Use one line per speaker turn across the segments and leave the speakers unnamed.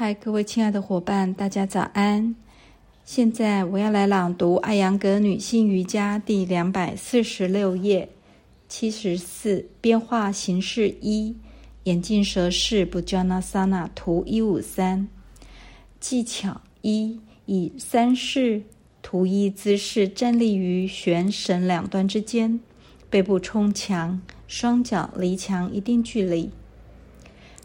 嗨，各位亲爱的伙伴，大家早安！现在我要来朗读《艾扬格女性瑜伽》第两百四十六页，七十四变化形式一眼镜蛇式不 j a n a s a n a 图一五三技巧一以三式图一姿势站立于悬绳两端之间，背部冲墙，双脚离墙一定距离。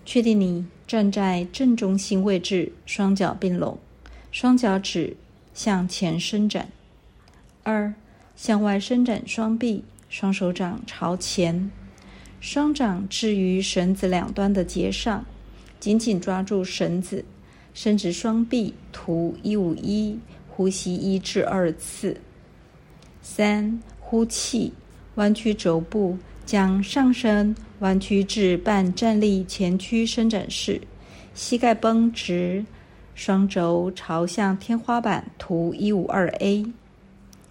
确定你站在正中心位置，双脚并拢，双脚趾向前伸展。二，向外伸展双臂，双手掌朝前，双掌置于绳子两端的结上，紧紧抓住绳子，伸直双臂。图一五一，呼吸一至二次。三，呼气，弯曲肘部。将上身弯曲至半站立前屈伸展式，膝盖绷直，双肘朝向天花板。图一五二 A。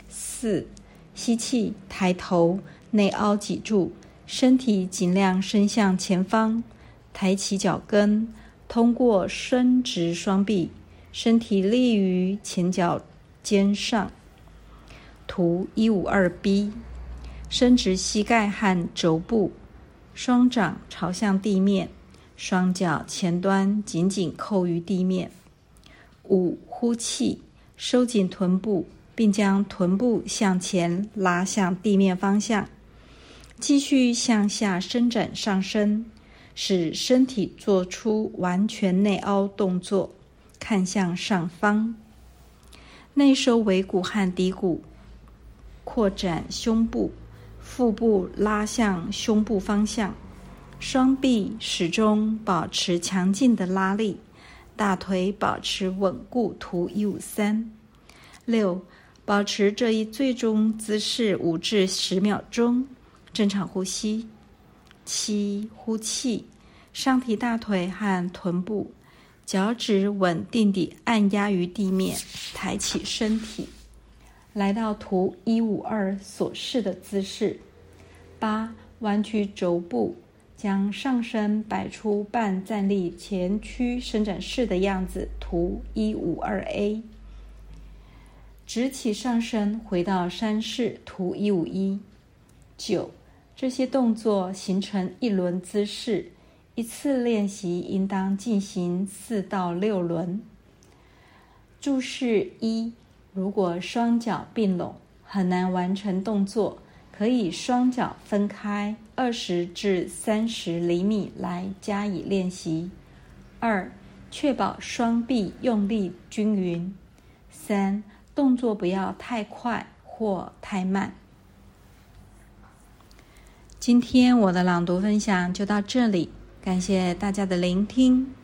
四，吸气，抬头，内凹脊柱，身体尽量伸向前方，抬起脚跟，通过伸直双臂，身体立于前脚尖上。图一五二 B。伸直膝盖和肘部，双掌朝向地面，双脚前端紧紧扣于地面。五，呼气，收紧臀部，并将臀部向前拉向地面方向，继续向下伸展上身，使身体做出完全内凹动作，看向上方，内收尾骨和骶骨，扩展胸部。腹部拉向胸部方向，双臂始终保持强劲的拉力，大腿保持稳固。图一五三六，保持这一最终姿势五至十秒钟，正常呼吸。七，呼气，上提大腿和臀部，脚趾稳定地按压于地面，抬起身体。来到图一五二所示的姿势，八弯曲肘部，将上身摆出半站立前屈伸展式的样子。图一五二 A，直起上身回到山式。图一五一九，这些动作形成一轮姿势，一次练习应当进行四到六轮。注释一。如果双脚并拢很难完成动作，可以双脚分开二十至三十厘米来加以练习。二、确保双臂用力均匀。三、动作不要太快或太慢。今天我的朗读分享就到这里，感谢大家的聆听。